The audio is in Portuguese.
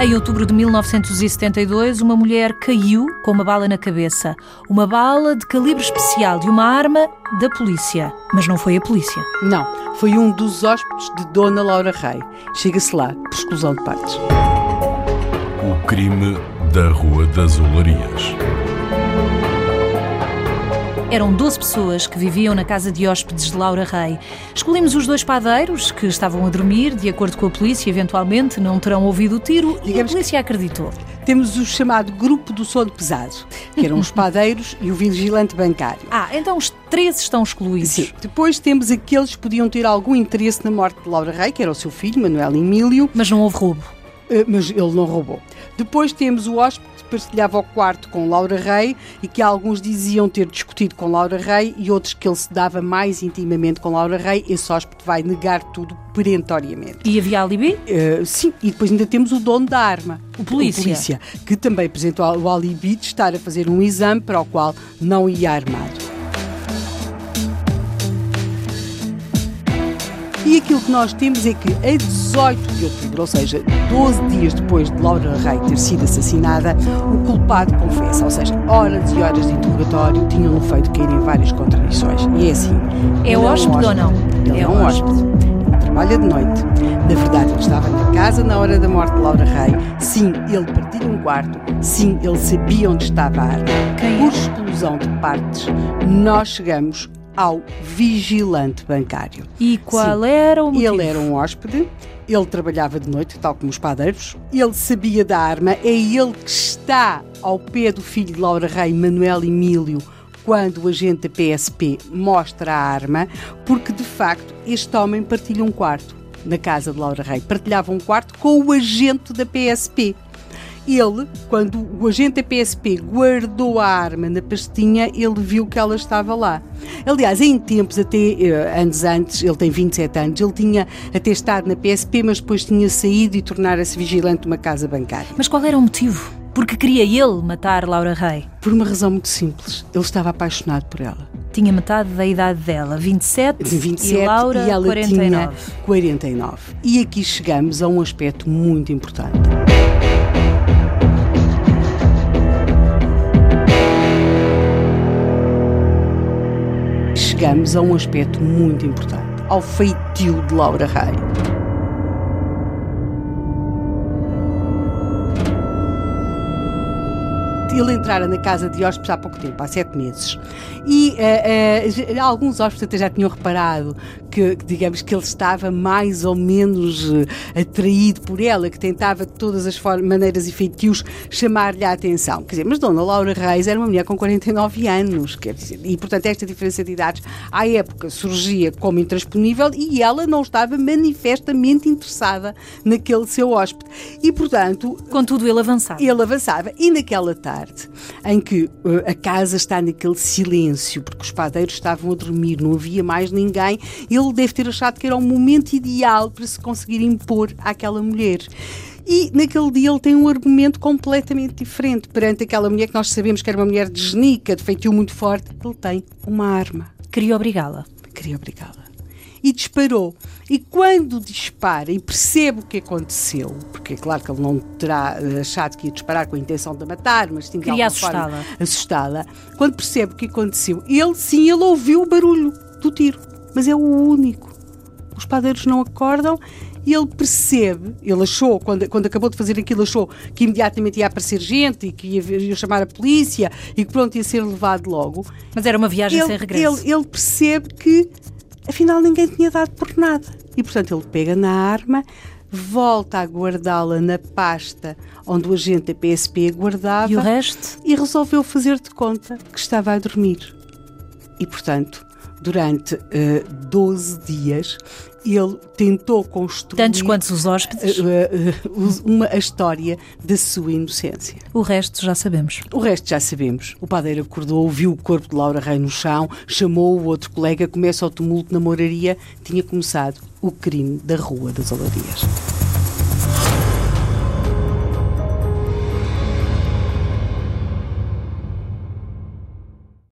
Em outubro de 1972, uma mulher caiu com uma bala na cabeça. Uma bala de calibre especial e uma arma da polícia. Mas não foi a polícia. Não, foi um dos hóspedes de Dona Laura Rei. Chega-se lá, por exclusão de partes. O crime da Rua das Olarias. Eram 12 pessoas que viviam na casa de hóspedes de Laura Rei. Escolhemos os dois padeiros que estavam a dormir, de acordo com a polícia, eventualmente não terão ouvido o tiro e a Digamos polícia acreditou. Temos o chamado grupo do sono pesado, que eram os padeiros e o vigilante bancário. Ah, então os três estão excluídos. Sim. Depois temos aqueles que podiam ter algum interesse na morte de Laura Rei, que era o seu filho, Manuel Emílio, Mas não houve roubo. Eh, mas ele não roubou. Depois temos o hóspede que partilhava o quarto com Laura Rei e que alguns diziam ter discutido com Laura Rei e outros que ele se dava mais intimamente com Laura Rei. Esse hóspede vai negar tudo perentoriamente. E havia alibi? Uh, sim, e depois ainda temos o dono da arma, O polícia. que também apresentou o alibi de estar a fazer um exame para o qual não ia armado. E aquilo que nós temos é que a 18 de outubro, ou seja, 12 dias depois de Laura Rei ter sido assassinada, o culpado confessa, ou seja, horas e horas de interrogatório tinham-no feito cair em várias contradições. E é assim. É hóspede ou não? Ele É um hóspede. trabalha de noite. Na verdade, ele estava na casa na hora da morte de Laura Rei. Sim, ele partilha um quarto. Sim, ele sabia onde estava a arma. Quem? Por exclusão de partes, nós chegamos ao vigilante bancário. E qual era o motivo? Ele era um hóspede, ele trabalhava de noite, tal como os padeiros, ele sabia da arma, é ele que está ao pé do filho de Laura Rei, Manuel Emílio, quando o agente da PSP mostra a arma, porque de facto este homem partilha um quarto na casa de Laura Rei, partilhava um quarto com o agente da PSP. Ele, quando o agente da PSP guardou a arma na pastinha, ele viu que ela estava lá. Aliás, em tempos, até eh, anos antes, ele tem 27 anos, ele tinha até estado na PSP, mas depois tinha saído e tornara-se vigilante de uma casa bancária. Mas qual era o motivo? Porque queria ele matar Laura Rei. Por uma razão muito simples, ele estava apaixonado por ela. Tinha metade da idade dela, 27, De 27 e Laura, e ela 49. tinha 49. E aqui chegamos a um aspecto muito importante. Chegamos a um aspecto muito importante, ao feitio de Laura Rei. Ele entrara na casa de hóspedes há pouco tempo, há sete meses. E eh, eh, alguns hóspedes até já tinham reparado que, que, digamos, que ele estava mais ou menos eh, atraído por ela, que tentava de todas as maneiras e feitios chamar-lhe a atenção. Quer dizer, mas Dona Laura Reis era uma mulher com 49 anos, quer dizer, e portanto esta diferença de idades à época surgia como intransponível e ela não estava manifestamente interessada naquele seu hóspede. E portanto, Contudo, ele avançava. ele avançava e naquela tarde em que eh, a casa está naquele silêncio, porque os padeiros estavam a dormir, não havia mais ninguém, ele deve ter achado que era o momento ideal para se conseguir impor àquela mulher. E naquele dia ele tem um argumento completamente diferente perante aquela mulher que nós sabemos que era uma mulher de genica, de feitio muito forte. Ele tem uma arma. Queria obrigá-la. Queria obrigá-la. E disparou. E quando dispara e percebe o que aconteceu, porque é claro que ele não terá eh, achado que ia disparar com a intenção de a matar, mas tinha forma assustá-la. assustá-la. Quando percebe o que aconteceu, ele sim, ele ouviu o barulho do tiro, mas é o único. Os padeiros não acordam e ele percebe, ele achou, quando, quando acabou de fazer aquilo, achou que imediatamente ia aparecer gente e que ia, ia chamar a polícia e que pronto ia ser levado logo Mas era uma viagem sem ele, regresso. ele, ele percebe que afinal ninguém tinha dado por nada. E portanto ele pega na arma, volta a guardá-la na pasta onde o agente da PSP a guardava E o resto? e resolveu fazer de conta que estava a dormir. E portanto, durante eh, 12 dias, ele tentou construir Tantos quantos os hóspedes? eh, eh, uma, a história da sua inocência. O resto já sabemos. O resto já sabemos. O padeiro acordou, viu o corpo de Laura Rei no chão, chamou o outro colega, começa o tumulto na moraria. Tinha começado o crime da Rua das Olarias.